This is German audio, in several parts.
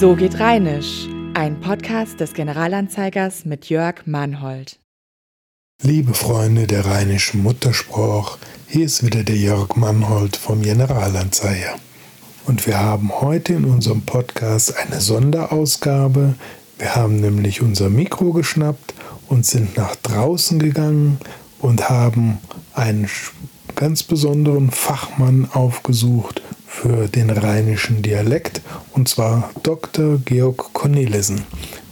So geht Rheinisch, ein Podcast des Generalanzeigers mit Jörg Mannhold. Liebe Freunde der rheinischen Muttersprache, hier ist wieder der Jörg Mannhold vom Generalanzeiger. Und wir haben heute in unserem Podcast eine Sonderausgabe. Wir haben nämlich unser Mikro geschnappt und sind nach draußen gegangen und haben einen ganz besonderen Fachmann aufgesucht für den rheinischen Dialekt, und zwar Dr. Georg Cornelissen.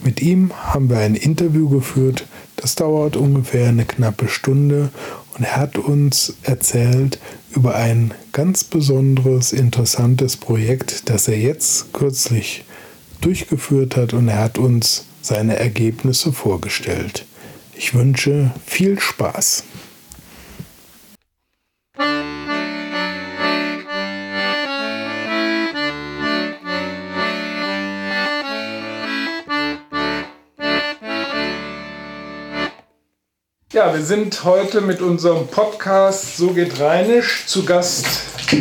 Mit ihm haben wir ein Interview geführt, das dauert ungefähr eine knappe Stunde und er hat uns erzählt über ein ganz besonderes, interessantes Projekt, das er jetzt kürzlich durchgeführt hat und er hat uns seine Ergebnisse vorgestellt. Ich wünsche viel Spaß. Ja, wir sind heute mit unserem Podcast So geht Rheinisch zu Gast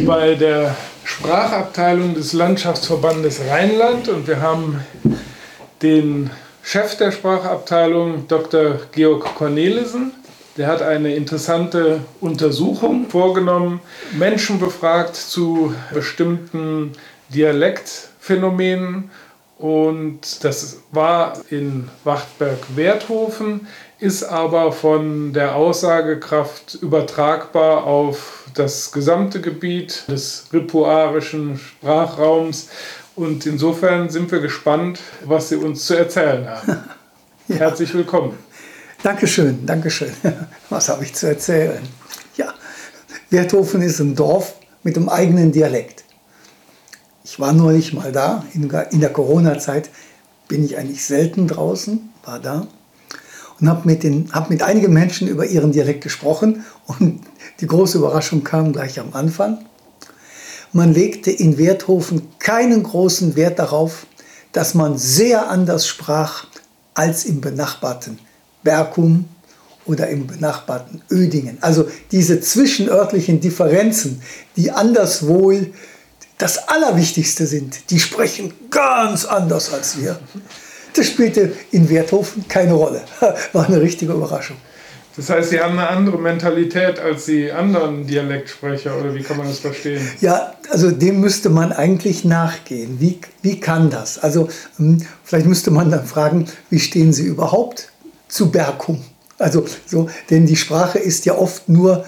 bei der Sprachabteilung des Landschaftsverbandes Rheinland und wir haben den Chef der Sprachabteilung, Dr. Georg Cornelissen. Der hat eine interessante Untersuchung vorgenommen, Menschen befragt zu bestimmten Dialektphänomenen und das war in Wachtberg-Werthofen ist aber von der Aussagekraft übertragbar auf das gesamte Gebiet des ripuarischen Sprachraums. Und insofern sind wir gespannt, was Sie uns zu erzählen haben. ja. Herzlich willkommen. Dankeschön, Dankeschön. Was habe ich zu erzählen? Ja, Werthofen ist ein Dorf mit einem eigenen Dialekt. Ich war neulich mal da, in der Corona-Zeit bin ich eigentlich selten draußen, war da und habe mit, hab mit einigen Menschen über ihren Dialekt gesprochen und die große Überraschung kam gleich am Anfang. Man legte in Werthofen keinen großen Wert darauf, dass man sehr anders sprach als im benachbarten Berkum oder im benachbarten Ödingen. Also diese zwischenörtlichen Differenzen, die anderswo das Allerwichtigste sind, die sprechen ganz anders als wir. Das spielte in Werthofen keine Rolle. War eine richtige Überraschung. Das heißt, Sie haben eine andere Mentalität als die anderen Dialektsprecher, oder wie kann man das verstehen? Ja, also dem müsste man eigentlich nachgehen. Wie, wie kann das? Also hm, vielleicht müsste man dann fragen, wie stehen Sie überhaupt zu Berkum? Also so, denn die Sprache ist ja oft nur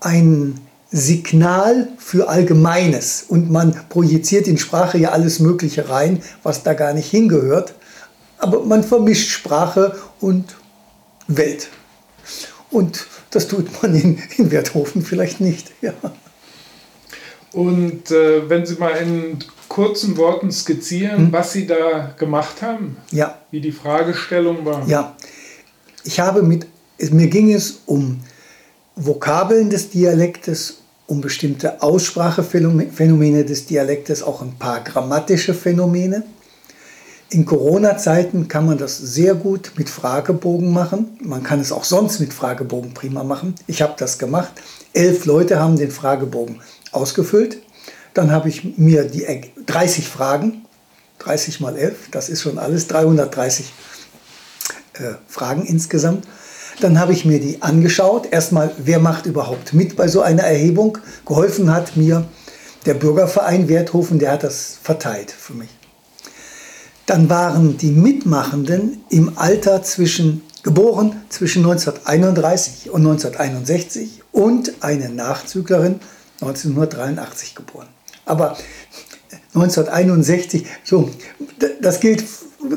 ein Signal für Allgemeines und man projiziert in Sprache ja alles Mögliche rein, was da gar nicht hingehört. Aber man vermischt Sprache und Welt. Und das tut man in, in Werthofen vielleicht nicht. Ja. Und äh, wenn Sie mal in kurzen Worten skizzieren, hm? was Sie da gemacht haben, ja. wie die Fragestellung war. Ja, ich habe mit, mir ging es um Vokabeln des Dialektes, um bestimmte Aussprachephänomene des Dialektes, auch ein paar grammatische Phänomene. In Corona-Zeiten kann man das sehr gut mit Fragebogen machen. Man kann es auch sonst mit Fragebogen prima machen. Ich habe das gemacht. Elf Leute haben den Fragebogen ausgefüllt. Dann habe ich mir die 30 Fragen, 30 mal 11, das ist schon alles, 330 äh, Fragen insgesamt dann habe ich mir die angeschaut. Erstmal, wer macht überhaupt mit bei so einer Erhebung? Geholfen hat mir der Bürgerverein Werthofen, der hat das verteilt für mich. Dann waren die Mitmachenden im Alter zwischen, geboren zwischen 1931 und 1961 und eine Nachzüglerin 1983 geboren. Aber 1961, so, das gilt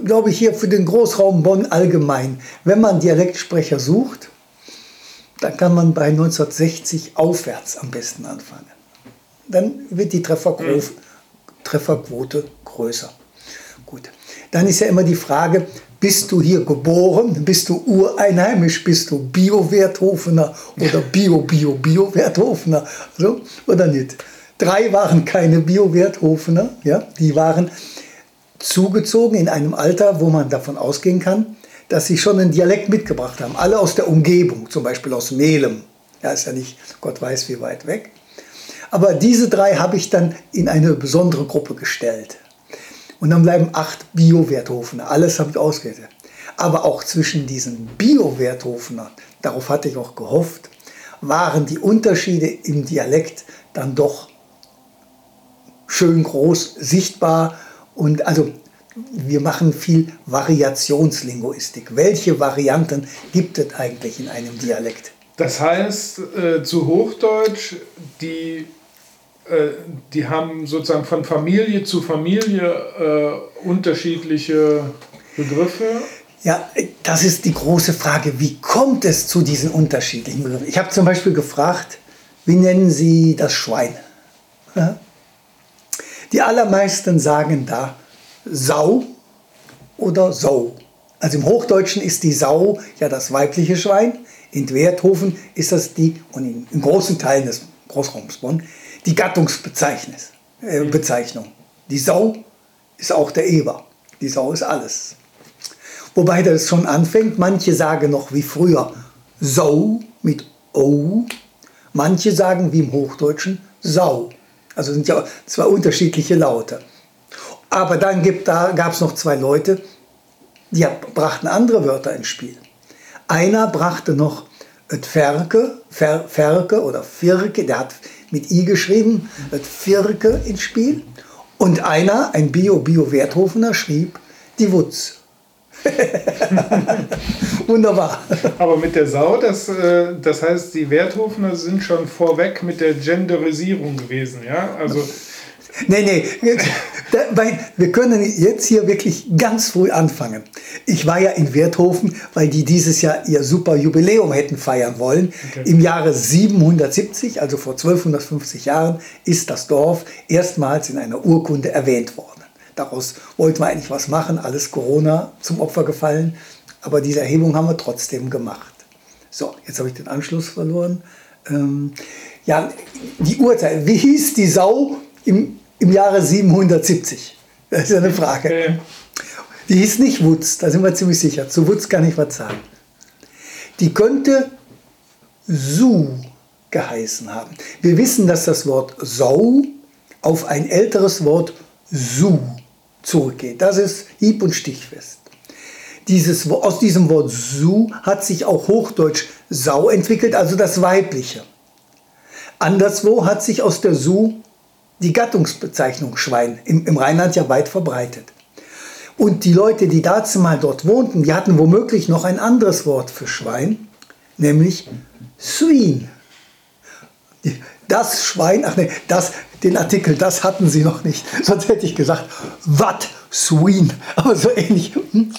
glaube ich, hier für den Großraum Bonn allgemein. Wenn man Dialektsprecher sucht, dann kann man bei 1960 aufwärts am besten anfangen. Dann wird die Trefferquote, mhm. Trefferquote größer. Gut. Dann ist ja immer die Frage, bist du hier geboren? Bist du ureinheimisch? Bist du Bio-Werthofener oder Bio-Bio-Bio-Werthofener? So, oder nicht? Drei waren keine Bio-Werthofener, ja, die waren zugezogen in einem Alter, wo man davon ausgehen kann, dass sie schon einen Dialekt mitgebracht haben. Alle aus der Umgebung, zum Beispiel aus Melem. Ja, ist ja nicht Gott weiß wie weit weg. Aber diese drei habe ich dann in eine besondere Gruppe gestellt. Und dann bleiben acht Bio-Werthofener. Alles habe ich ausgewählt. Aber auch zwischen diesen Bio-Werthofenern, darauf hatte ich auch gehofft, waren die Unterschiede im Dialekt dann doch schön groß sichtbar. Und also wir machen viel Variationslinguistik. Welche Varianten gibt es eigentlich in einem Dialekt? Das heißt, äh, zu Hochdeutsch, die, äh, die haben sozusagen von Familie zu Familie äh, unterschiedliche Begriffe. Ja, das ist die große Frage. Wie kommt es zu diesen unterschiedlichen Begriffen? Ich habe zum Beispiel gefragt, wie nennen Sie das Schwein? Die allermeisten sagen da Sau oder Sau. Also im Hochdeutschen ist die Sau ja das weibliche Schwein, in Werthofen ist das die, und in, in großen Teilen des Großraums Bonn, die Gattungsbezeichnung. Äh. Die Sau ist auch der Eber. Die Sau ist alles. Wobei das schon anfängt, manche sagen noch wie früher Sau mit O, manche sagen wie im Hochdeutschen Sau. Also sind ja zwei unterschiedliche Laute. Aber dann da, gab es noch zwei Leute, die brachten andere Wörter ins Spiel. Einer brachte noch et Ferke, Fer, Ferke oder Firke, der hat mit I geschrieben, et Firke ins Spiel. Und einer, ein Bio-Bio-Werthofener, schrieb die Wutz. Wunderbar. Aber mit der Sau, das, äh, das heißt, die Werthofener sind schon vorweg mit der Genderisierung gewesen, ja? Also Nee, nee, wir können jetzt hier wirklich ganz früh anfangen. Ich war ja in Werthofen, weil die dieses Jahr ihr super Jubiläum hätten feiern wollen. Okay. Im Jahre 770, also vor 1250 Jahren, ist das Dorf erstmals in einer Urkunde erwähnt worden. Daraus wollten wir eigentlich was machen, alles Corona zum Opfer gefallen, aber diese Erhebung haben wir trotzdem gemacht. So, jetzt habe ich den Anschluss verloren. Ähm, ja, die Urteil. Wie hieß die Sau im im Jahre 770? Das ist ja eine Frage. Okay. Die hieß nicht Wutz, da sind wir ziemlich sicher. Zu Wutz kann ich was sagen. Die könnte Su geheißen haben. Wir wissen, dass das Wort Sau auf ein älteres Wort Su zurückgeht. Das ist hieb- und stichfest. Dieses, aus diesem Wort Su hat sich auch Hochdeutsch Sau entwickelt, also das Weibliche. Anderswo hat sich aus der Su die Gattungsbezeichnung Schwein im, im Rheinland ja weit verbreitet. Und die Leute, die dazu mal dort wohnten, die hatten womöglich noch ein anderes Wort für Schwein, nämlich Swin. Das Schwein, ach nee, das, den Artikel, das hatten sie noch nicht. Sonst hätte ich gesagt, wat Swin, aber so ähnlich. Hm?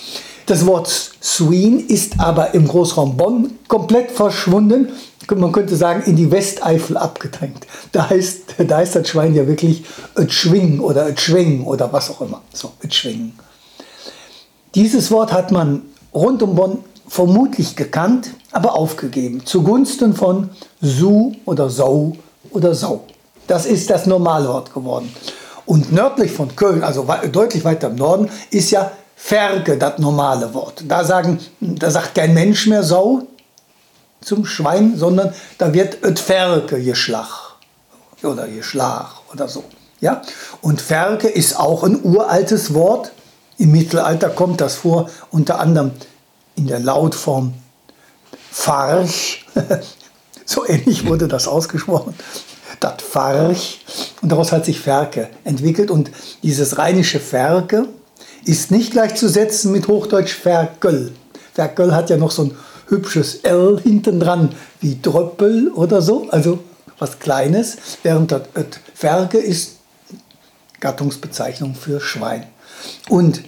Das Wort Swin ist aber im Großraum Bonn komplett verschwunden man könnte sagen, in die Westeifel abgedrängt. Da heißt, da heißt das Schwein ja wirklich Schwingen oder Schwingen oder was auch immer. So, Schwingen. Dieses Wort hat man rund um Bonn vermutlich gekannt, aber aufgegeben, zugunsten von Su oder Sau oder Sau. Das ist das Normalwort geworden. Und nördlich von Köln, also deutlich weiter im Norden, ist ja Ferge das normale Wort. Da, sagen, da sagt kein Mensch mehr Sau, zum Schwein, sondern da wird et Ferke geschlach oder geschlach oder so. Ja? Und Ferke ist auch ein uraltes Wort. Im Mittelalter kommt das vor, unter anderem in der Lautform Farch. so ähnlich wurde das ausgesprochen. Das Farch. Und daraus hat sich Ferke entwickelt. Und dieses rheinische Ferke ist nicht gleichzusetzen mit Hochdeutsch Ferkel. Ferkel hat ja noch so ein hübsches L hinten dran, wie Dröppel oder so, also was Kleines, während das Ferge ist Gattungsbezeichnung für Schwein. Und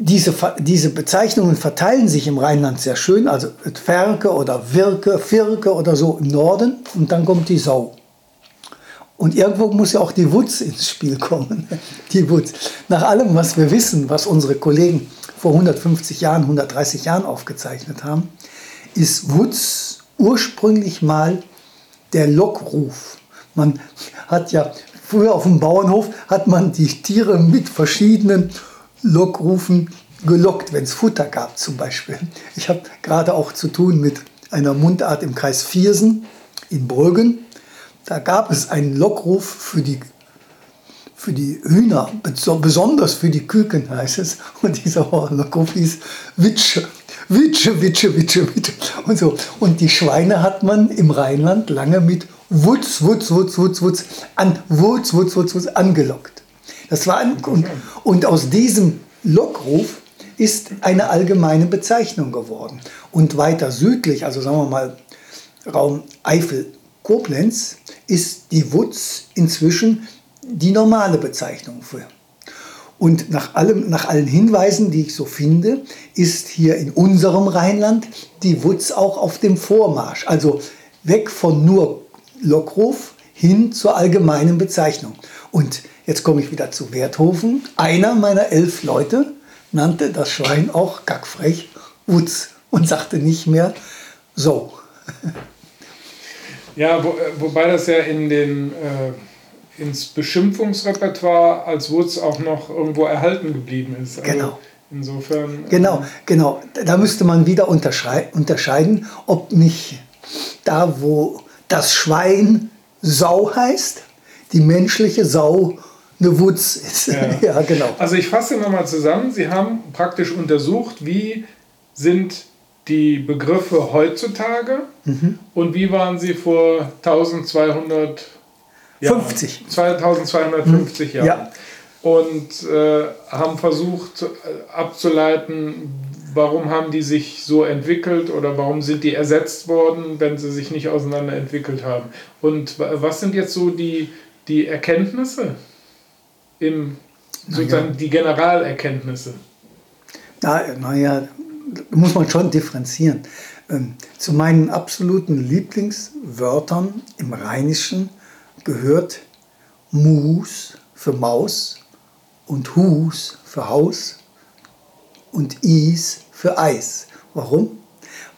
diese, diese Bezeichnungen verteilen sich im Rheinland sehr schön, also Ferke oder Wirke, Firke oder so im Norden und dann kommt die Sau. Und irgendwo muss ja auch die Wutz ins Spiel kommen. Die Wutz. Nach allem, was wir wissen, was unsere Kollegen vor 150 Jahren, 130 Jahren aufgezeichnet haben, ist Wutz ursprünglich mal der Lockruf. Man hat ja früher auf dem Bauernhof hat man die Tiere mit verschiedenen Lockrufen gelockt, wenn es Futter gab zum Beispiel. Ich habe gerade auch zu tun mit einer Mundart im Kreis Viersen in Brüggen. Da gab es einen Lockruf für die, für die Hühner, besonders für die Küken heißt es. Und dieser Hornlockow hieß Witsche. Witsche, Witsche, Witsche, Witsche. Und so. Und die Schweine hat man im Rheinland lange mit Wutz, Wutz, Wutz, Wutz, Wutz, an, Wutz, Wutz, Wutz, Wutz angelockt. Das war ein, und, und aus diesem Lockruf ist eine allgemeine Bezeichnung geworden. Und weiter südlich, also sagen wir mal Raum Eifel-Koblenz, ist die Wutz inzwischen die normale Bezeichnung für. Und nach, allem, nach allen Hinweisen, die ich so finde, ist hier in unserem Rheinland die Wutz auch auf dem Vormarsch. Also weg von nur Lockruf hin zur allgemeinen Bezeichnung. Und jetzt komme ich wieder zu Werthofen. Einer meiner elf Leute nannte das Schwein auch gackfrech Wutz und sagte nicht mehr so. Ja, wo, äh, wobei das ja in den äh ins Beschimpfungsrepertoire als Wurz auch noch irgendwo erhalten geblieben ist. Also genau. Insofern. Genau, genau. Da müsste man wieder unterscheiden, ob nicht da, wo das Schwein Sau heißt, die menschliche Sau eine Wutz ist. Ja, ja genau. Also ich fasse nochmal zusammen. Sie haben praktisch untersucht, wie sind die Begriffe heutzutage mhm. und wie waren sie vor 1200 ja, 50. 2250 Jahre. Ja. Und äh, haben versucht äh, abzuleiten, warum haben die sich so entwickelt oder warum sind die ersetzt worden, wenn sie sich nicht auseinander entwickelt haben. Und was sind jetzt so die, die Erkenntnisse, im, sozusagen ja. die Generalerkenntnisse? Naja, na muss man schon differenzieren. Ähm, zu meinen absoluten Lieblingswörtern im Rheinischen gehört Mus für Maus und Hus für Haus und Is für Eis. Warum?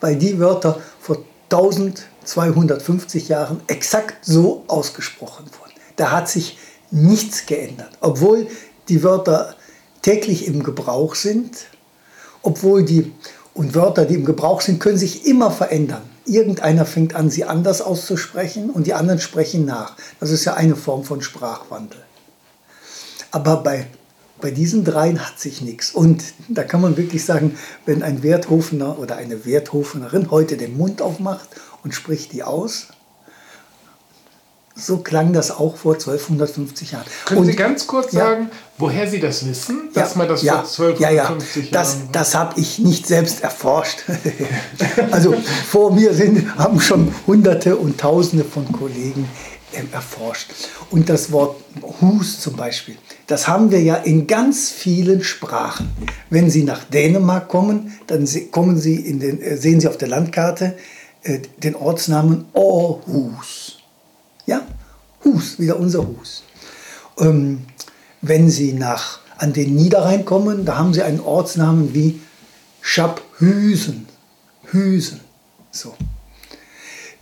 Weil die Wörter vor 1250 Jahren exakt so ausgesprochen wurden. Da hat sich nichts geändert, obwohl die Wörter täglich im Gebrauch sind, obwohl die und Wörter, die im Gebrauch sind, können sich immer verändern. Irgendeiner fängt an, sie anders auszusprechen und die anderen sprechen nach. Das ist ja eine Form von Sprachwandel. Aber bei, bei diesen dreien hat sich nichts. Und da kann man wirklich sagen, wenn ein Werthofener oder eine Werthofenerin heute den Mund aufmacht und spricht die aus, so klang das auch vor 1250 Jahren. Können und, Sie ganz kurz ja, sagen, woher Sie das wissen, dass ja, man das ja, vor 1250 ja, Jahren... Das, das habe ich nicht selbst erforscht. also vor mir sind, haben schon Hunderte und Tausende von Kollegen äh, erforscht. Und das Wort Hus zum Beispiel, das haben wir ja in ganz vielen Sprachen. Wenn Sie nach Dänemark kommen, dann kommen Sie in den, äh, sehen Sie auf der Landkarte äh, den Ortsnamen Aarhus. Ja, Hus, wieder unser Hus. Ähm, wenn Sie nach, an den Niederrhein kommen, da haben Sie einen Ortsnamen wie Schabhüsen. Hüsen. So.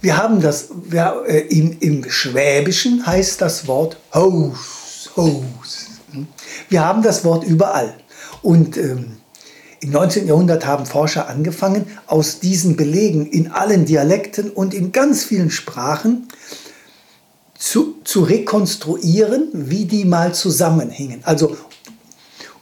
Wir haben das, wir, äh, im, im Schwäbischen heißt das Wort Haus. Haus. Wir haben das Wort überall. Und ähm, im 19. Jahrhundert haben Forscher angefangen, aus diesen Belegen in allen Dialekten und in ganz vielen Sprachen zu, zu rekonstruieren, wie die mal zusammenhingen. Also,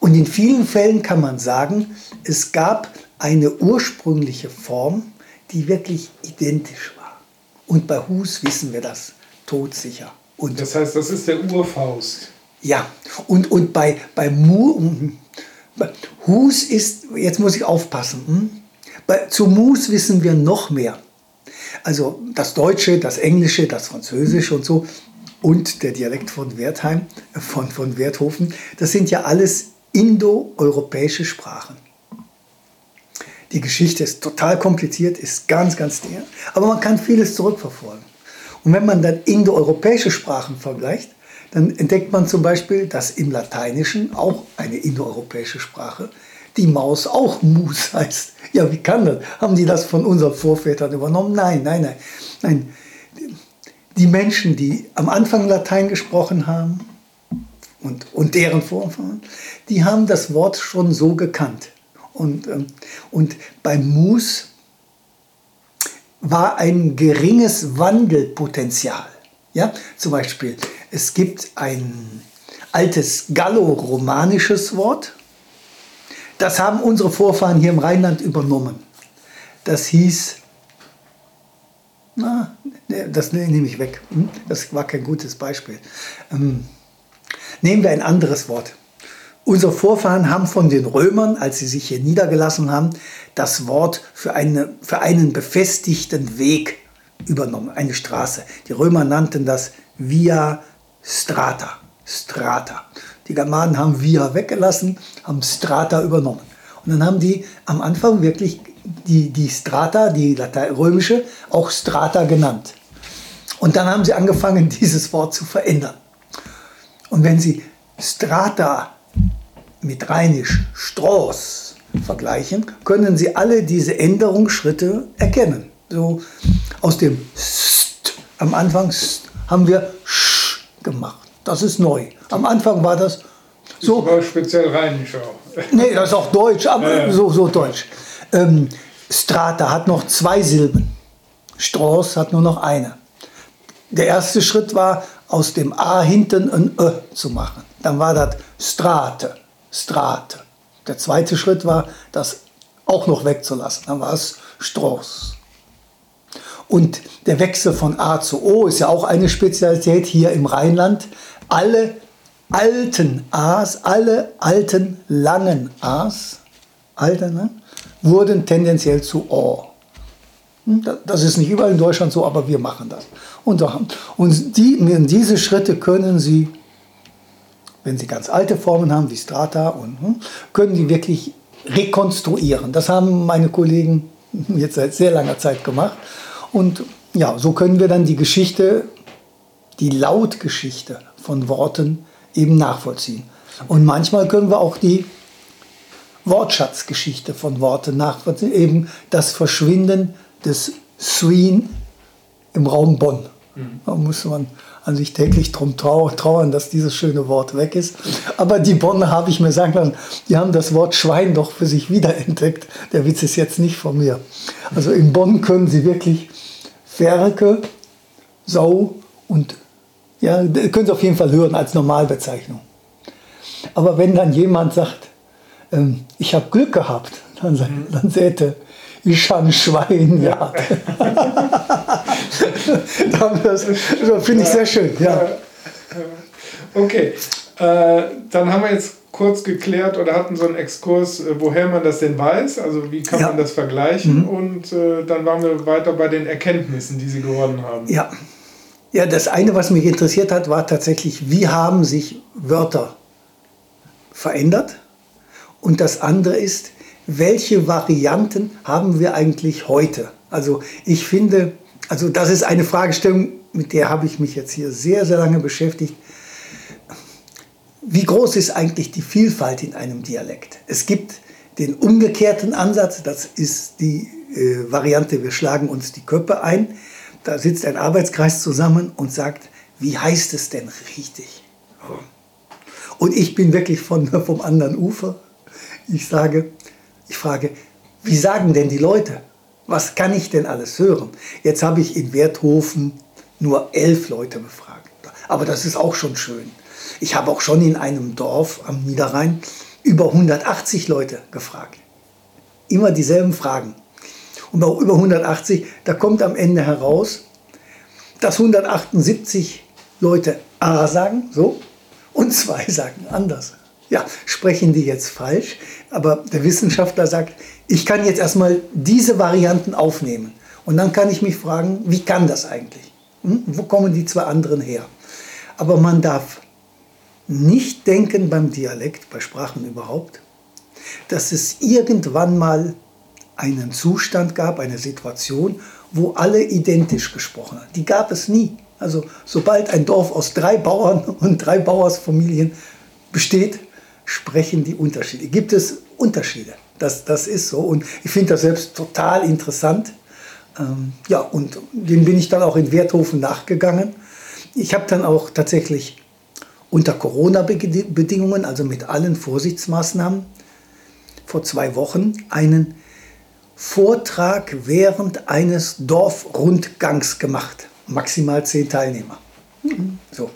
und in vielen Fällen kann man sagen, es gab eine ursprüngliche Form, die wirklich identisch war. Und bei Hus wissen wir das todsicher. Und das heißt, das ist der Urfaust. Ja, und, und bei, bei, Mu, Hus ist, jetzt muss ich aufpassen, hm? bei, zu Mus wissen wir noch mehr. Also das Deutsche, das Englische, das Französische und so und der Dialekt von Wertheim, von, von Werthofen, das sind ja alles indoeuropäische Sprachen. Die Geschichte ist total kompliziert, ist ganz, ganz näher, aber man kann vieles zurückverfolgen. Und wenn man dann indoeuropäische Sprachen vergleicht, dann entdeckt man zum Beispiel, dass im Lateinischen, auch eine indoeuropäische Sprache, die Maus auch Mus heißt. Ja, wie kann das? Haben die das von unseren Vorvätern übernommen? Nein, nein, nein. nein. Die Menschen, die am Anfang Latein gesprochen haben und, und deren Vorfahren, die haben das Wort schon so gekannt. Und, ähm, und beim Mus war ein geringes Wandelpotenzial. Ja? Zum Beispiel, es gibt ein, altes galloromanisches Wort. Das haben unsere Vorfahren hier im Rheinland übernommen. Das hieß, na, das nehme ich weg. Hm? Das war kein gutes Beispiel. Ähm, nehmen wir ein anderes Wort. Unsere Vorfahren haben von den Römern, als sie sich hier niedergelassen haben, das Wort für, eine, für einen befestigten Weg übernommen, eine Straße. Die Römer nannten das Via Strata. Strata. Die Germanen haben Via weggelassen, haben Strata übernommen. Und dann haben die am Anfang wirklich die, die Strata, die Latein römische, auch Strata genannt. Und dann haben sie angefangen, dieses Wort zu verändern. Und wenn sie Strata mit rheinisch Stroß vergleichen, können Sie alle diese Änderungsschritte erkennen. So aus dem St am Anfang St haben wir Sch gemacht. Das ist neu. Am Anfang war das so. Das war speziell rheinisch auch. Nee, das ist auch deutsch, aber ja. so, so deutsch. Ähm, Strata hat noch zwei Silben. Strauß hat nur noch eine. Der erste Schritt war, aus dem A hinten ein Ö zu machen. Dann war das Strate, Strate. Der zweite Schritt war, das auch noch wegzulassen. Dann war es Strauß. Und der Wechsel von A zu O ist ja auch eine Spezialität hier im Rheinland. Alle alten A's, alle alten langen A's, alte, ne, wurden tendenziell zu O. Hm, das ist nicht überall in Deutschland so, aber wir machen das. Und, und die, diese Schritte können Sie, wenn Sie ganz alte Formen haben, wie Strata, und, hm, können die wirklich rekonstruieren. Das haben meine Kollegen jetzt seit sehr langer Zeit gemacht. Und ja, so können wir dann die Geschichte, die Lautgeschichte von Worten eben nachvollziehen. Und manchmal können wir auch die Wortschatzgeschichte von Worten nachvollziehen, eben das Verschwinden des Sween im Raum Bonn. Da muss man an sich täglich drum trauern, dass dieses schöne Wort weg ist. Aber die Bonner habe ich mir sagen lassen, die haben das Wort Schwein doch für sich wiederentdeckt. Der Witz ist jetzt nicht von mir. Also in Bonn können sie wirklich Ferke, Sau und ja, können Sie auf jeden Fall hören als Normalbezeichnung. Aber wenn dann jemand sagt, ähm, ich habe Glück gehabt, dann, mhm. dann säte ich habe ein Schwein ja. das, das finde ich sehr schön. Ja. Okay, äh, dann haben wir jetzt kurz geklärt oder hatten so einen Exkurs, äh, woher man das denn weiß, also wie kann ja. man das vergleichen mhm. und äh, dann waren wir weiter bei den Erkenntnissen, die Sie gewonnen haben. Ja. Ja, das eine, was mich interessiert hat, war tatsächlich, wie haben sich Wörter verändert und das andere ist, welche Varianten haben wir eigentlich heute? Also ich finde, also das ist eine Fragestellung, mit der habe ich mich jetzt hier sehr, sehr lange beschäftigt. Wie groß ist eigentlich die Vielfalt in einem Dialekt? Es gibt den umgekehrten Ansatz, das ist die äh, Variante, wir schlagen uns die Köpfe ein. Da sitzt ein Arbeitskreis zusammen und sagt, wie heißt es denn richtig? Und ich bin wirklich von, vom anderen Ufer. Ich sage, ich frage, wie sagen denn die Leute? Was kann ich denn alles hören? Jetzt habe ich in Werthofen nur elf Leute befragt. Aber das ist auch schon schön. Ich habe auch schon in einem Dorf am Niederrhein über 180 Leute gefragt. Immer dieselben Fragen. Über 180, da kommt am Ende heraus, dass 178 Leute A sagen, so, und zwei sagen anders. Ja, sprechen die jetzt falsch? Aber der Wissenschaftler sagt, ich kann jetzt erstmal diese Varianten aufnehmen. Und dann kann ich mich fragen, wie kann das eigentlich? Hm? Wo kommen die zwei anderen her? Aber man darf nicht denken beim Dialekt, bei Sprachen überhaupt, dass es irgendwann mal einen Zustand gab, eine Situation, wo alle identisch gesprochen haben. Die gab es nie. Also sobald ein Dorf aus drei Bauern und drei Bauersfamilien besteht, sprechen die Unterschiede. Gibt es Unterschiede? Das, das ist so und ich finde das selbst total interessant. Ähm, ja, und dem bin ich dann auch in Werthofen nachgegangen. Ich habe dann auch tatsächlich unter Corona-Bedingungen, also mit allen Vorsichtsmaßnahmen, vor zwei Wochen einen Vortrag während eines Dorfrundgangs gemacht. Maximal zehn Teilnehmer. So.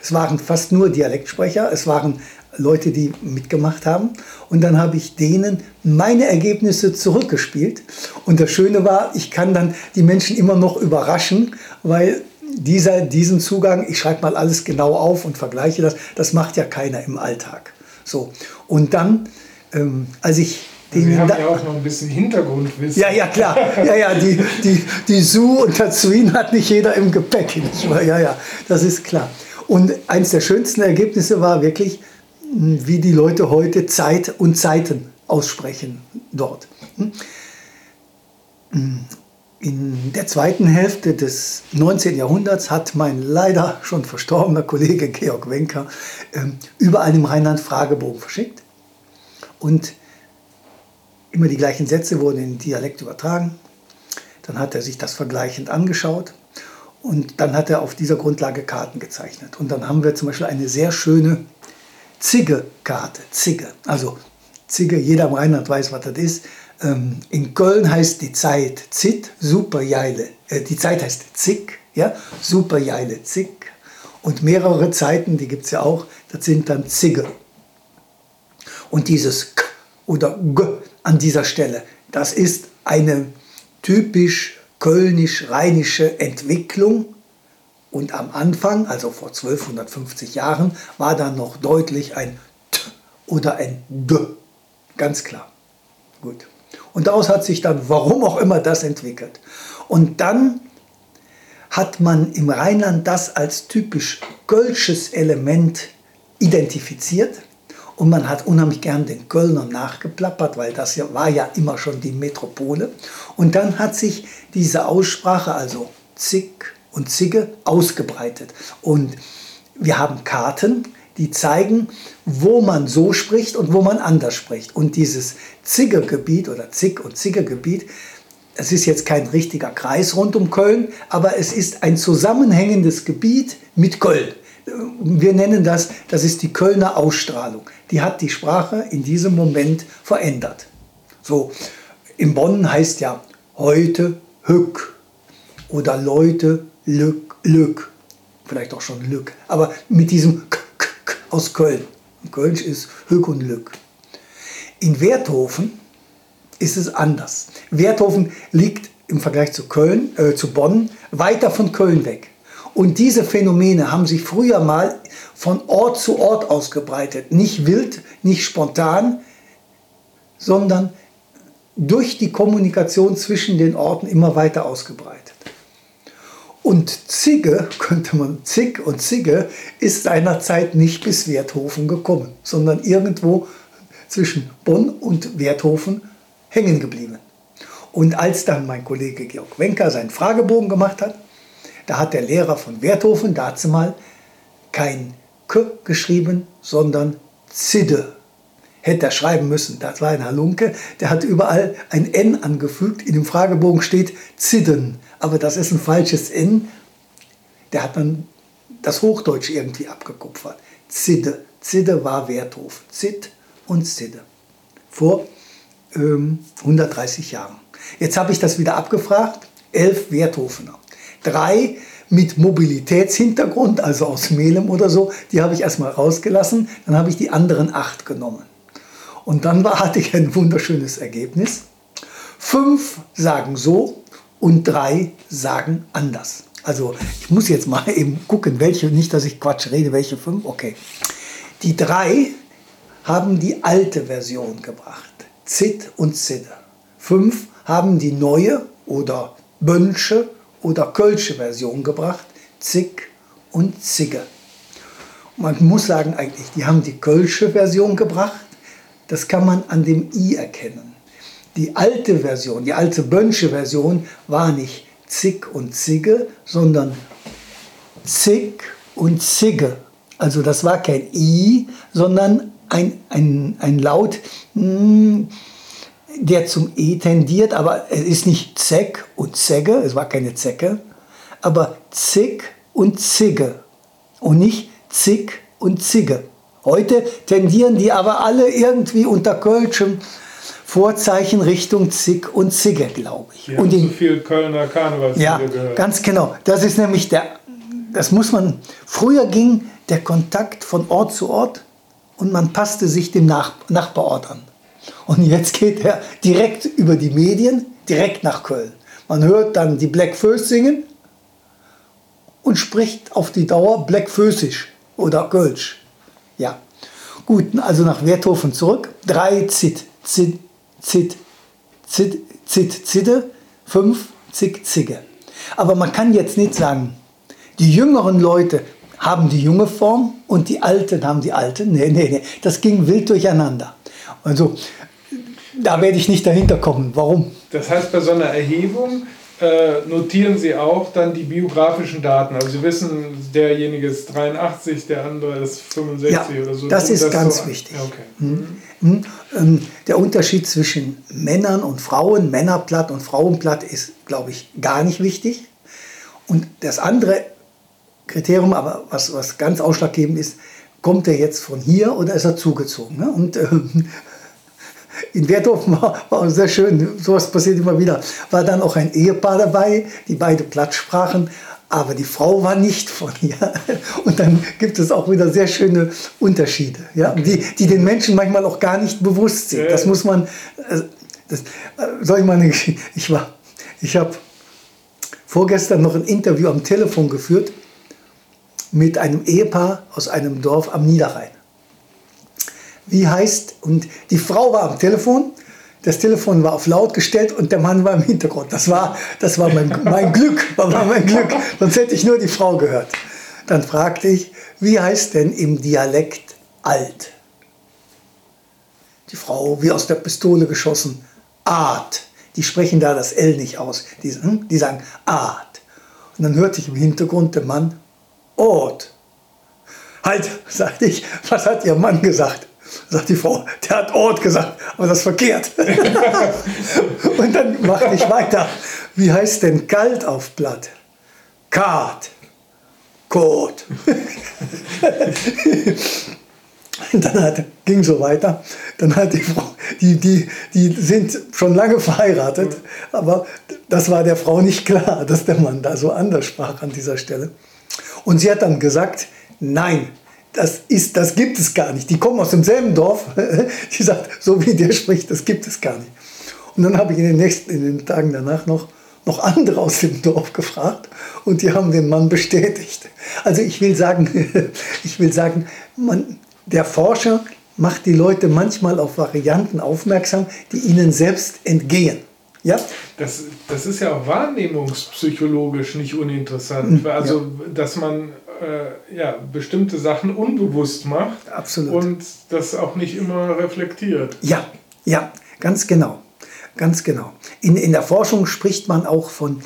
Es waren fast nur Dialektsprecher, es waren Leute, die mitgemacht haben. Und dann habe ich denen meine Ergebnisse zurückgespielt. Und das Schöne war, ich kann dann die Menschen immer noch überraschen, weil dieser, diesen Zugang, ich schreibe mal alles genau auf und vergleiche das, das macht ja keiner im Alltag. So. Und dann, ähm, als ich den Wir haben ja auch noch ein bisschen Hintergrundwissen. Ja, ja, klar. Ja, ja, die, die, die Su und Tatsuin hat nicht jeder im Gepäck. Ja, ja, das ist klar. Und eines der schönsten Ergebnisse war wirklich, wie die Leute heute Zeit und Zeiten aussprechen dort. In der zweiten Hälfte des 19. Jahrhunderts hat mein leider schon verstorbener Kollege Georg Wenker ähm, überall im Rheinland Fragebogen verschickt. Und immer die gleichen Sätze wurden in Dialekt übertragen. Dann hat er sich das vergleichend angeschaut und dann hat er auf dieser Grundlage Karten gezeichnet. Und dann haben wir zum Beispiel eine sehr schöne Zigge-Karte. Zigge. Also Zigge, jeder im Rheinland weiß, was das ist. Ähm, in Köln heißt die Zeit Zit, Superjeile. Äh, die Zeit heißt Zick, ja, Superjeile, Zick. Und mehrere Zeiten, die gibt es ja auch, das sind dann Zigge. Und dieses K oder G an dieser Stelle, das ist eine typisch kölnisch-rheinische Entwicklung und am Anfang, also vor 1250 Jahren, war da noch deutlich ein T oder ein D. Ganz klar. Gut. Und daraus hat sich dann, warum auch immer, das entwickelt. Und dann hat man im Rheinland das als typisch kölsches Element identifiziert. Und man hat unheimlich gern den Kölner nachgeplappert, weil das ja, war ja immer schon die Metropole. Und dann hat sich diese Aussprache, also Zick, und Zigge ausgebreitet. Und wir haben Karten, die zeigen, wo man so spricht und wo man anders spricht. Und dieses Ziggegebiet oder Zick- und Ziggegebiet, es ist jetzt kein richtiger Kreis rund um Köln, aber es ist ein zusammenhängendes Gebiet mit Köln. Wir nennen das, das ist die Kölner Ausstrahlung. Die hat die Sprache in diesem Moment verändert. So, in Bonn heißt ja heute Hück oder Leute Lück, Lück, vielleicht auch schon Lück, aber mit diesem K, K, K aus Köln. Kölsch ist Hück und Lück. In Werthofen ist es anders. Werthofen liegt im Vergleich zu Köln, äh, zu Bonn, weiter von Köln weg. Und diese Phänomene haben sich früher mal von Ort zu Ort ausgebreitet. Nicht wild, nicht spontan, sondern durch die Kommunikation zwischen den Orten immer weiter ausgebreitet. Und Zigge, könnte man, Zig und Zigge, ist seinerzeit nicht bis Werthofen gekommen, sondern irgendwo zwischen Bonn und Werthofen hängen geblieben. Und als dann mein Kollege Georg Wenker seinen Fragebogen gemacht hat, da hat der Lehrer von Werthofen dazu mal kein K geschrieben, sondern Zidde. Hätte er schreiben müssen, das war ein Halunke, der hat überall ein N angefügt, in dem Fragebogen steht Zidden aber das ist ein falsches N. Der hat dann das Hochdeutsch irgendwie abgekupfert. Zidde. Zidde war Werthof. Zid und Zidde. Vor ähm, 130 Jahren. Jetzt habe ich das wieder abgefragt. Elf Werthofener. Drei mit Mobilitätshintergrund, also aus Melem oder so, die habe ich erstmal rausgelassen. Dann habe ich die anderen acht genommen. Und dann war, hatte ich ein wunderschönes Ergebnis. Fünf sagen so, und drei sagen anders. Also ich muss jetzt mal eben gucken, welche, nicht, dass ich Quatsch rede, welche fünf, okay. Die drei haben die alte Version gebracht, Zit und Zidde. Fünf haben die neue oder Bönsche oder Kölsche Version gebracht, Zick und Zigge. Man muss sagen eigentlich, die haben die Kölsche Version gebracht. Das kann man an dem I erkennen. Die alte Version, die alte Bönsche Version war nicht Zick und Zigge, sondern Zick und Zigge. Also das war kein I, sondern ein, ein, ein Laut, hm, der zum E tendiert, aber es ist nicht Zeck und Zegge, es war keine Zecke, aber Zick und Zigge und nicht Zick und Zigge. Heute tendieren die aber alle irgendwie unter Kölschem Vorzeichen Richtung Zick und Zigge, glaube ich. Wir und in, so viel Kölner Karnevalslieder ja, gehört. Ganz genau. Das ist nämlich der, das muss man, früher ging der Kontakt von Ort zu Ort und man passte sich dem Nach Nachbarort an. Und jetzt geht er direkt über die Medien, direkt nach Köln. Man hört dann die Black Föß singen und spricht auf die Dauer Black Fößisch oder Kölsch. Ja, gut, also nach Werthofen zurück. Drei Zit, Zit, Zit, Zit, Zit, Zitte, fünf Zig, Zigge. Aber man kann jetzt nicht sagen, die jüngeren Leute haben die junge Form und die Alten haben die alte. Nee, nee, nee. Das ging wild durcheinander. Also da werde ich nicht dahinter kommen. Warum? Das heißt, bei so einer Erhebung äh, notieren Sie auch dann die biografischen Daten. Also Sie wissen, derjenige ist 83, der andere ist 65 ja, oder so. Das ist das ganz so wichtig. Okay. Mhm. Mhm. Ähm, der Unterschied zwischen Männern und Frauen, Männerblatt und Frauenblatt, ist, glaube ich, gar nicht wichtig. Und das andere Kriterium, aber was, was ganz ausschlaggebend ist, kommt er jetzt von hier oder ist er zugezogen? Ne? Und äh, in Werthofen war, war sehr schön, sowas passiert immer wieder, war dann auch ein Ehepaar dabei, die beide Platz sprachen, aber die Frau war nicht von hier. Und dann gibt es auch wieder sehr schöne Unterschiede, ja? die, die den Menschen manchmal auch gar nicht bewusst sind. Das muss man, äh, das, äh, soll ich mal eine Geschichte, ich war, ich habe vorgestern noch ein Interview am Telefon geführt mit einem Ehepaar aus einem Dorf am Niederrhein. Wie heißt, und die Frau war am Telefon, das Telefon war auf laut gestellt und der Mann war im Hintergrund. Das war, das war mein, mein Glück, war mein Glück, sonst hätte ich nur die Frau gehört. Dann fragte ich, wie heißt denn im Dialekt alt? Die Frau, wie aus der Pistole geschossen, Art. Die sprechen da das L nicht aus. Die, hm, die sagen Art. Und dann hörte ich im Hintergrund den Mann, Ort. Halt, sagte ich, was hat Ihr Mann gesagt? Sagt die Frau, der hat Ort gesagt, aber das ist verkehrt. Und dann machte ich weiter. Wie heißt denn kalt auf Blatt? Kart. Kot. dann hat, ging so weiter. Dann hat die Frau, die, die, die sind schon lange verheiratet, aber das war der Frau nicht klar, dass der Mann da so anders sprach an dieser Stelle. Und sie hat dann gesagt, nein, das, ist, das gibt es gar nicht. Die kommen aus demselben Dorf. sie sagt, so wie der spricht, das gibt es gar nicht. Und dann habe ich in den nächsten, in den Tagen danach noch, noch andere aus dem Dorf gefragt und die haben den Mann bestätigt. Also ich will sagen, ich will sagen, man, der Forscher macht die Leute manchmal auf Varianten aufmerksam, die ihnen selbst entgehen. Ja? Das, das ist ja auch wahrnehmungspsychologisch nicht uninteressant. Hm, also, ja. dass man äh, ja, bestimmte Sachen unbewusst macht Absolut. und das auch nicht immer reflektiert. Ja, ja, ganz genau. Ganz genau. In, in der Forschung spricht man auch von,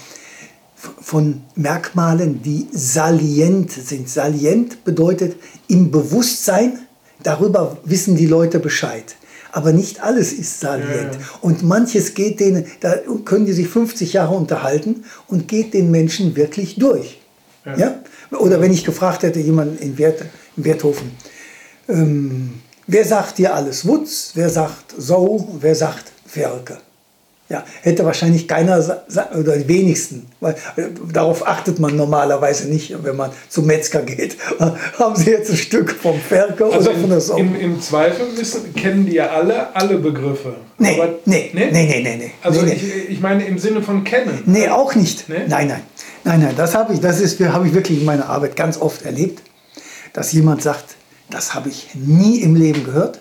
von Merkmalen, die salient sind. Salient bedeutet im Bewusstsein, darüber wissen die Leute Bescheid aber nicht alles ist salient. Ja. Und manches geht denen, da können die sich 50 Jahre unterhalten und geht den Menschen wirklich durch. Ja. ja? Oder wenn ich gefragt hätte, jemand in, Wert, in Werthofen, ähm, wer sagt dir alles Wutz, wer sagt so, wer sagt Ferke? Ja, hätte wahrscheinlich keiner oder die wenigsten, weil äh, darauf achtet man normalerweise nicht, wenn man zum Metzger geht. Haben Sie jetzt ein Stück vom Ferkel also oder von der Sau? Im, Im, Zweifel wissen, kennen die ja alle alle Begriffe. Nee, Aber, nee, nee, nee, nee, nee, Also nee, Ich, ich meine im Sinne von kennen. Nee, auch nicht. Nee? Nein, nein. Nein, nein, das habe ich, das ist, habe ich wirklich in meiner Arbeit ganz oft erlebt, dass jemand sagt, das habe ich nie im Leben gehört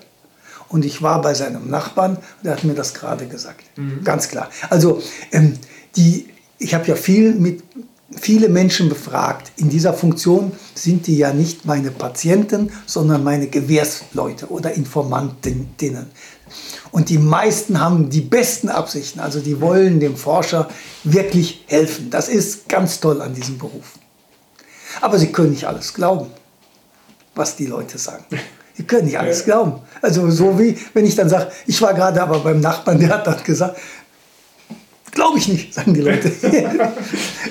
und ich war bei seinem Nachbarn, der hat mir das gerade gesagt. Mhm. Ganz klar. Also ähm, die, ich habe ja viel mit viele Menschen befragt. In dieser Funktion sind die ja nicht meine Patienten, sondern meine Gewährsleute oder Informantinnen. Und die meisten haben die besten Absichten, also die wollen dem Forscher wirklich helfen. Das ist ganz toll an diesem Beruf. Aber sie können nicht alles glauben, was die Leute sagen. Die können nicht alles glauben. Also so wie, wenn ich dann sage, ich war gerade aber beim Nachbarn, der hat dann gesagt, glaube ich nicht, sagen die Leute.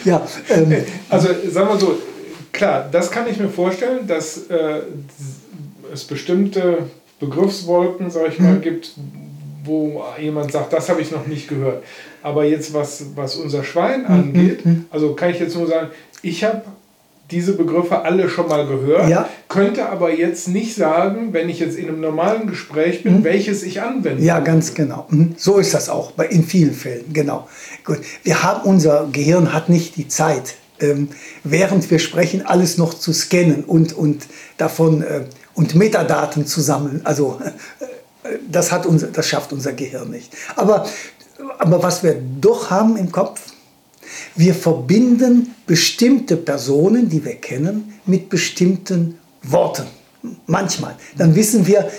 ja, ähm, also sagen wir so, klar, das kann ich mir vorstellen, dass äh, es bestimmte Begriffswolken, sag ich mal, mhm. gibt, wo jemand sagt, das habe ich noch nicht gehört. Aber jetzt, was, was unser Schwein mhm, angeht, mhm. also kann ich jetzt nur sagen, ich habe diese Begriffe alle schon mal gehört, ja. könnte aber jetzt nicht sagen, wenn ich jetzt in einem normalen Gespräch bin, mhm. welches ich anwende. Ja, ganz genau. So ist das auch in vielen Fällen. Genau. Gut. Wir haben, unser Gehirn hat nicht die Zeit, ähm, während wir sprechen, alles noch zu scannen und, und davon äh, und Metadaten zu sammeln. Also äh, das, hat unser, das schafft unser Gehirn nicht. Aber, aber was wir doch haben im Kopf, wir verbinden bestimmte Personen, die wir kennen, mit bestimmten Worten. Manchmal. Dann wissen wir,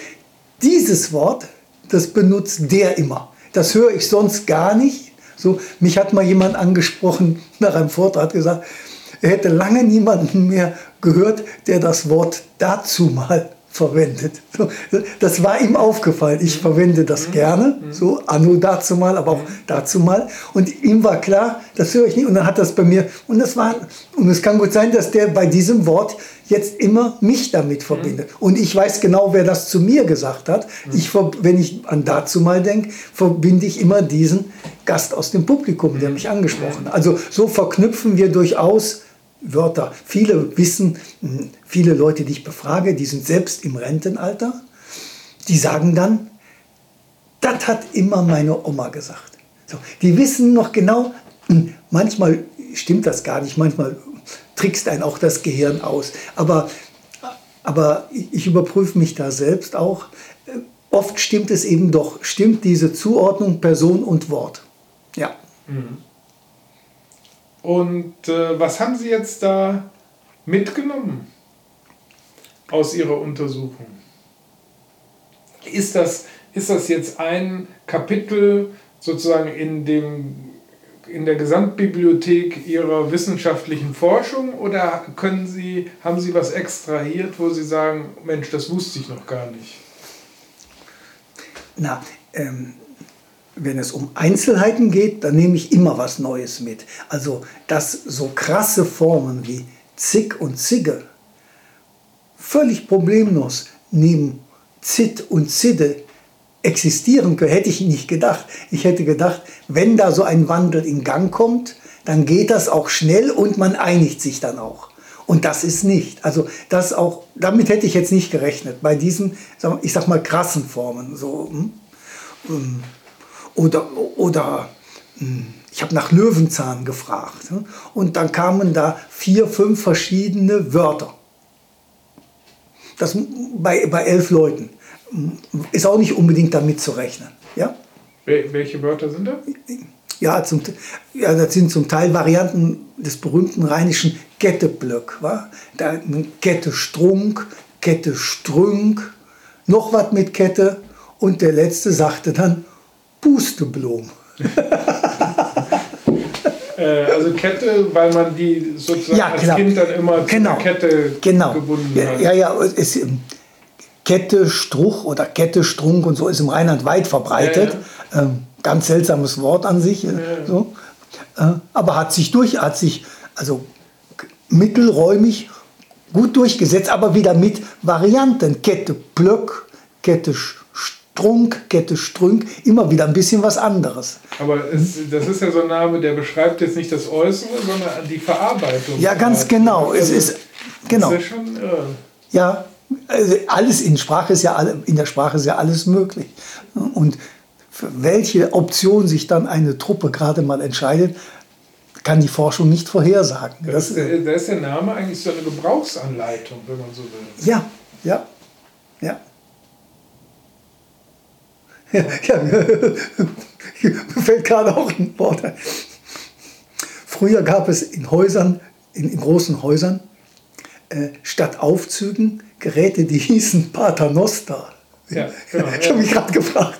dieses Wort, das benutzt der immer. Das höre ich sonst gar nicht. So, mich hat mal jemand angesprochen nach einem Vortrag gesagt, er hätte lange niemanden mehr gehört, der das Wort dazu mal verwendet. Das war ihm aufgefallen. Ich verwende das mhm. gerne, mhm. so anno dazu mal, aber auch mhm. dazu mal. Und ihm war klar, das höre ich nicht. Und dann hat das bei mir, und das war, und es kann gut sein, dass der bei diesem Wort jetzt immer mich damit verbindet. Und ich weiß genau, wer das zu mir gesagt hat. Ich, wenn ich an dazu mal denke, verbinde ich immer diesen Gast aus dem Publikum, der mich angesprochen hat. Also so verknüpfen wir durchaus Wörter. Viele wissen, hm, viele Leute, die ich befrage, die sind selbst im Rentenalter, die sagen dann, das hat immer meine Oma gesagt. So, die wissen noch genau, hm, manchmal stimmt das gar nicht, manchmal trickst ein auch das Gehirn aus. Aber, aber ich überprüfe mich da selbst auch. Oft stimmt es eben doch, stimmt diese Zuordnung Person und Wort. Ja. Mhm. Und äh, was haben Sie jetzt da mitgenommen aus Ihrer Untersuchung? Ist das, ist das jetzt ein Kapitel sozusagen in, dem, in der Gesamtbibliothek Ihrer wissenschaftlichen Forschung oder können Sie, haben Sie was extrahiert, wo Sie sagen, Mensch, das wusste ich noch gar nicht? Na, ähm, wenn es um Einzelheiten geht, dann nehme ich immer was Neues mit. Also, dass so krasse Formen wie Zick und Zigge völlig problemlos neben Zit und Zidde existieren können, hätte ich nicht gedacht. Ich hätte gedacht, wenn da so ein Wandel in Gang kommt, dann geht das auch schnell und man einigt sich dann auch. Und das ist nicht. Also das auch, damit hätte ich jetzt nicht gerechnet, bei diesen, ich sag mal, krassen Formen. So, hm? Oder, oder hm, ich habe nach Löwenzahn gefragt. Ne? Und dann kamen da vier, fünf verschiedene Wörter. Das bei, bei elf Leuten. Ist auch nicht unbedingt damit zu rechnen. Ja? Welche Wörter sind das? Ja, zum, ja, das sind zum Teil Varianten des berühmten rheinischen Ketteblöck. Wa? Da, Kette Strunk, Kette Strünk, noch was mit Kette. Und der letzte sagte dann Pusteblumen. Äh, also Kette, weil man die sozusagen ja, als Kind dann immer genau. zur Kette genau. gebunden hat. Ja, ja, es, Kette, Struch oder Kette, Strunk und so ist im Rheinland weit verbreitet. Ja, ja. Ähm, ganz seltsames Wort an sich. Äh, so. Äh, aber hat sich durch, hat sich also mittelräumig gut durchgesetzt, aber wieder mit Varianten. Kette, Blöck, Kette, Strunk, Kette Strünk, immer wieder ein bisschen was anderes. Aber es, das ist ja so ein Name, der beschreibt jetzt nicht das Äußere, sondern die Verarbeitung. Ja, ganz genau. Also, es ist, genau. Ist ja, schon, ja. ja also alles in Sprache ist ja in der Sprache ist ja alles möglich. Und für welche Option sich dann eine Truppe gerade mal entscheidet, kann die Forschung nicht vorhersagen. Da ist, der, da ist der Name eigentlich so eine Gebrauchsanleitung, wenn man so will. Ja, ja. Ja, ja, mir fällt gerade auch ein Wort ein. Früher gab es in Häusern, in, in großen Häusern, äh, statt Aufzügen Geräte, die hießen Paternoster. Ja, genau, ich habe mich gerade gefragt,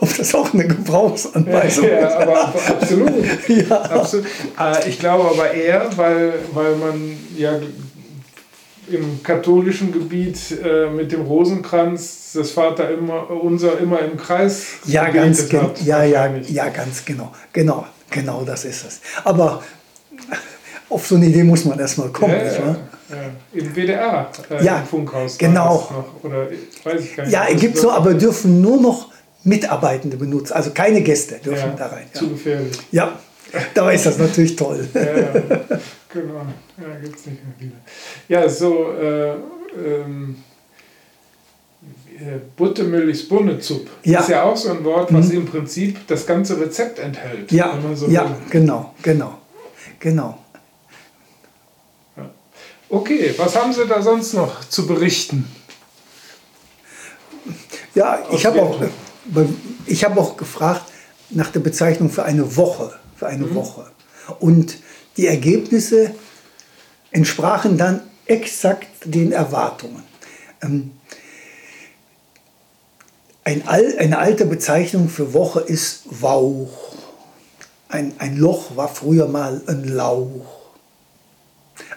ob das auch eine Gebrauchsanweisung ja, ja, aber absolut. ja. absolut. Äh, ich glaube aber eher, weil, weil man ja im katholischen Gebiet äh, mit dem Rosenkranz das Vater immer unser immer im Kreis ja ganz hat, ja ja ja ganz genau. Genau genau das ist es. Aber auf so eine Idee muss man erstmal kommen ja, nicht wahr? Ja, Im WDR äh, ja, im Funkhaus genau. noch, oder weiß ich gar nicht ja gibt so aber dürfen nur noch Mitarbeitende benutzen also keine Gäste dürfen da rein zu gefährlich ja Dabei ist das natürlich toll. ja, genau. Ja, gibt es nicht mehr viele. Ja, so äh, ähm, äh, Buttermilchs Bunnezup Ja. ist ja auch so ein Wort, was im Prinzip das ganze Rezept enthält. Ja, so ja, will. genau, genau, genau. Okay, was haben Sie da sonst noch zu berichten? Ja, ich habe auch, Wertung. ich habe auch gefragt nach der Bezeichnung für eine Woche, für Mhm. eine Woche. Und die Ergebnisse entsprachen dann exakt den Erwartungen. Ähm, eine alte Bezeichnung für Woche ist Wauch. Ein, ein Loch war früher mal ein Lauch.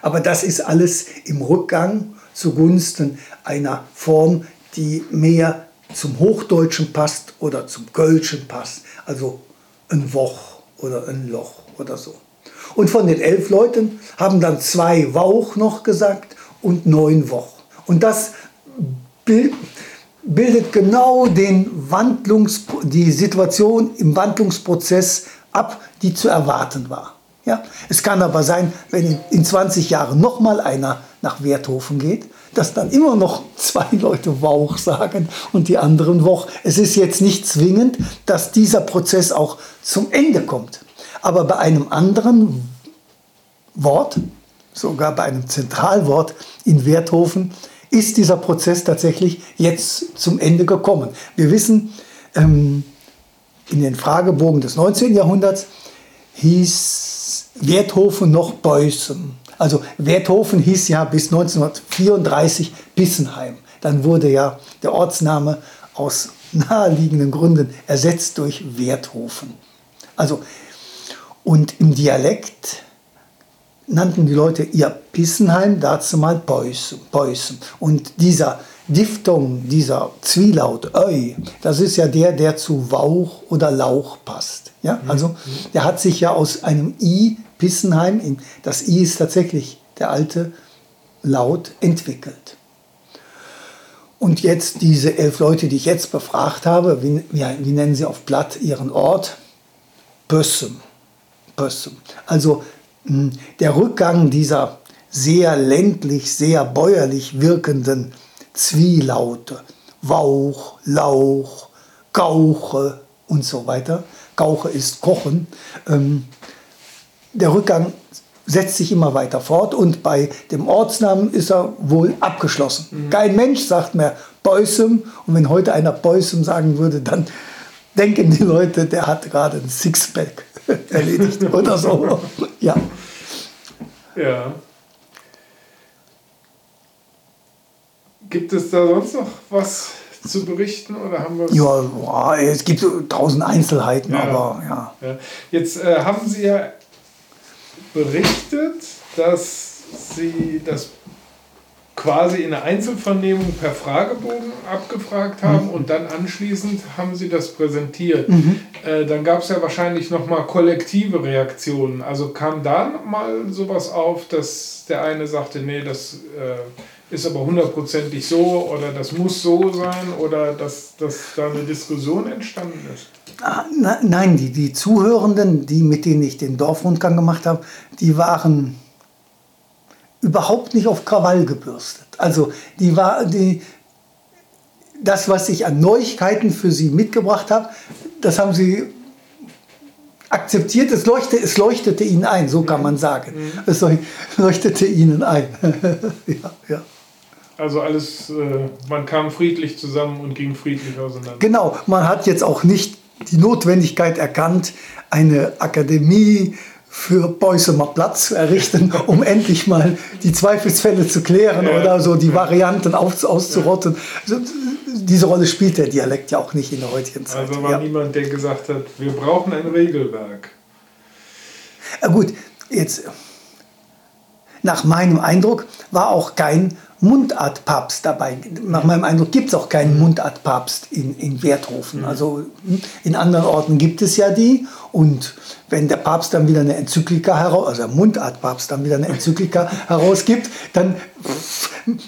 Aber das ist alles im Rückgang zugunsten einer Form, die mehr zum Hochdeutschen passt oder zum Kölschen passt. Also ein Woch oder ein Loch oder so. Und von den elf Leuten haben dann zwei Wauch noch gesagt und neun Woch. Und das bil- bildet genau den Wandlungs die Situation im Wandlungsprozess ab, die zu erwarten war. Ja? Es kann aber sein, wenn in- in 20 Jahren nochmal einer nach Werthofen geht, dass dann immer noch zwei Leute Wauch sagen und die anderen Woch. Es ist jetzt nicht zwingend, dass dieser Prozess auch zum Ende kommt. Aber bei einem anderen Wort, sogar bei einem Zentralwort in Werthofen, ist dieser Prozess tatsächlich jetzt zum Ende gekommen. Wir wissen, ähm, in den Fragebogen des 19. Jahrhunderts hieß Werthofen noch Beußen. Also Werthofen hieß ja bis 1934 Bissenheim. Dann wurde ja der Ortsname aus naheliegenden Gründen ersetzt durch Werthofen. Also, und im Dialekt nannten die Leute ihr Pissenheim dazu mal Beußen. Beußen. Und dieser Diphthong, dieser Zwielaut, Öi, das ist ja der, der zu Wauch oder Lauch passt. Ja? Also der hat sich ja aus einem I, Pissenheim, in- das I ist tatsächlich der alte Laut, entwickelt. Und jetzt diese elf Leute, die ich jetzt befragt habe, wie, wie, wie nennen sie auf Platt ihren Ort? Bössem. Also mh, der Rückgang dieser sehr ländlich, sehr bäuerlich wirkenden Zwielaute, Wauch, Lauch, Gauche und so weiter. Gauche ist Kochen. Ähm, der Rückgang setzt sich immer weiter fort und bei dem Ortsnamen ist er wohl abgeschlossen. Kein Mensch sagt mehr Beusum und wenn heute einer Beusum sagen würde, dann denken die Leute, der hat gerade ein Sixpack erledigt oder so. Ja. Ja. Gibt es da sonst noch was zu berichten oder haben wir es? ja, boah, es gibt tausend Einzelheiten, Ja. aber ja. Ja. Jetzt äh, haben Sie ja berichtet, dass Sie das quasi in der Einzelvernehmung per Fragebogen abgefragt haben Mhm. und dann anschließend haben Sie das präsentiert. Äh, dann gab es ja wahrscheinlich nochmal kollektive Reaktionen. Also kam da mal sowas auf, dass der eine sagte, nee, das äh, ist aber hundertprozentig so oder das muss so sein oder dass, dass da eine Diskussion entstanden ist? Ah, na- Nein, die, die Zuhörenden, die, mit denen ich den Dorfrundgang gemacht habe, die waren überhaupt nicht auf Krawall gebürstet. Also die war, die, das, was ich an Neuigkeiten für sie mitgebracht habe, das haben sie akzeptiert. Es leuchtete, es leuchtete ihnen ein, so kann man sagen. Es leuch- leuchtete ihnen ein. ja, ja. Also alles, äh, man kam friedlich zusammen und ging friedlich auseinander. Genau, man hat jetzt auch nicht die Notwendigkeit erkannt, eine Akademie für Beußemer Platz zu errichten, um endlich mal die Zweifelsfälle zu klären Ja. oder so die Varianten auf, auszurotten. Also, diese Rolle spielt der Dialekt ja auch nicht in der heutigen Zeit. Also war ja. niemand, der gesagt hat, wir brauchen ein Regelwerk. Ja, gut, jetzt nach meinem Eindruck war auch kein Mundartpapst dabei. Nach meinem Eindruck gibt es auch keinen Mundartpapst in, in Werthofen. Also hm, in anderen Orten gibt es ja die. Und wenn der Papst dann wieder eine Enzyklika heraus, also der Mundartpapst dann wieder eine Enzyklika herausgibt, dann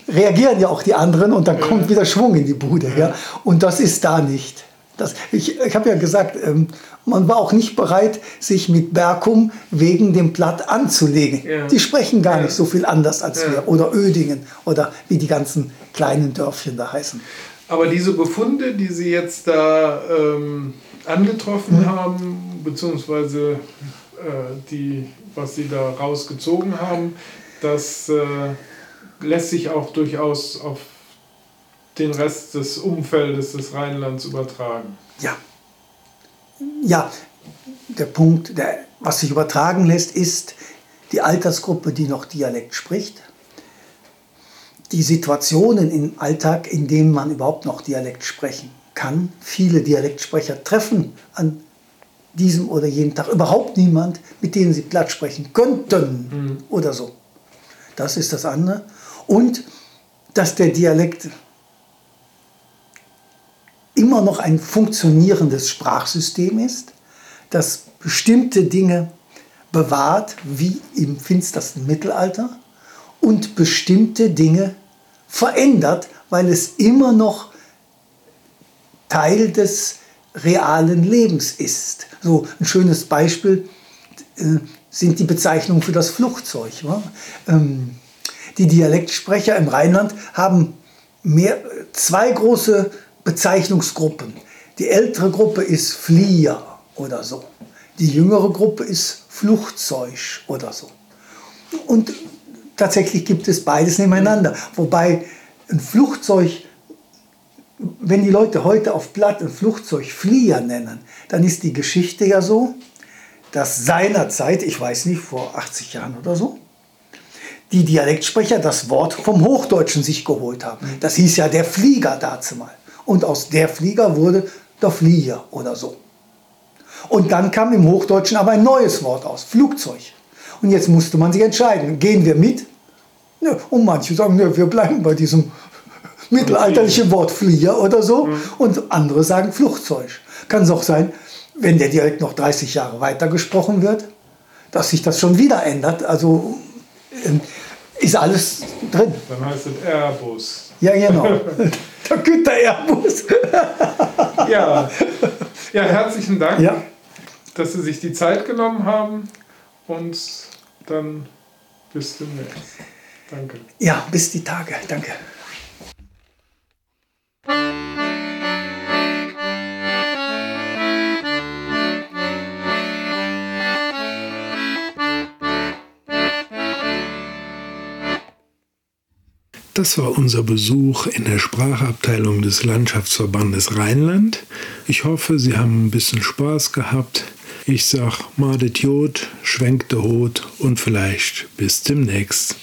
reagieren ja auch die anderen und dann kommt wieder Schwung in die Bude. Ja? Und das ist da nicht. Das, ich ich habe ja gesagt, ähm, man war auch nicht bereit, sich mit Berkum wegen dem Platt anzulegen. Ja. Die sprechen gar Ja. nicht so viel anders als Ja. wir. Oder Ödingen oder wie die ganzen kleinen Dörfchen da heißen. Aber diese Befunde, die Sie jetzt da ähm, angetroffen haben, beziehungsweise äh, die, was Sie da rausgezogen haben, das äh, lässt sich auch durchaus auf den Rest des Umfeldes des Rheinlands übertragen. Ja. Ja, der Punkt, der, was sich übertragen lässt, ist die Altersgruppe, die noch Dialekt spricht. Die Situationen im Alltag, in denen man überhaupt noch Dialekt sprechen kann. Viele Dialektsprecher treffen an diesem oder jenem Tag überhaupt niemand, mit dem sie platt sprechen könnten oder so. Das ist das andere. Und dass der Dialekt immer noch ein funktionierendes Sprachsystem ist, das bestimmte Dinge bewahrt, wie im finstersten Mittelalter, und bestimmte Dinge verändert, weil es immer noch Teil des realen Lebens ist. So ein schönes Beispiel äh, sind die Bezeichnungen für das Flugzeug. Ähm, die Dialektsprecher im Rheinland haben mehr, zwei große Bezeichnungsgruppen. Die ältere Gruppe ist Flieger oder so. Die jüngere Gruppe ist Flugzeug oder so. Und tatsächlich gibt es beides nebeneinander. Wobei ein Flugzeug, wenn die Leute heute auf Platt ein Flugzeug Flieger nennen, dann ist die Geschichte ja so, dass seinerzeit, ich weiß nicht, vor 80 Jahren oder so, die Dialektsprecher das Wort vom Hochdeutschen sich geholt haben. Das hieß ja der Flieger dazu mal. Und aus der Flieger wurde der Flieger oder so. Und dann kam im Hochdeutschen aber ein neues Wort aus, Flugzeug. Und jetzt musste man sich entscheiden, gehen wir mit? Und manche sagen, wir bleiben bei diesem mittelalterlichen Wort Flieger oder so. Und andere sagen Flugzeug. Kann es auch sein, wenn der Dialekt noch 30 Jahre weiter gesprochen wird, dass sich das schon wieder ändert. Also ähm, ist alles drin. Dann heißt es Airbus. Ja, genau. der Güter Airbus. Ja, ja herzlichen Dank, Ja. dass Sie sich die Zeit genommen haben und dann bis demnächst. Danke. Ja, bis die Tage. Danke. Das war unser Besuch in der Sprachabteilung des Landschaftsverbandes Rheinland. Ich hoffe, Sie haben ein bisschen Spaß gehabt. Ich sag Madet Jod, schwenkte Hut und vielleicht bis demnächst.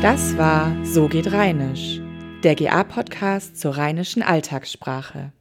Das war So geht Rheinisch, der GA-Podcast zur rheinischen Alltagssprache.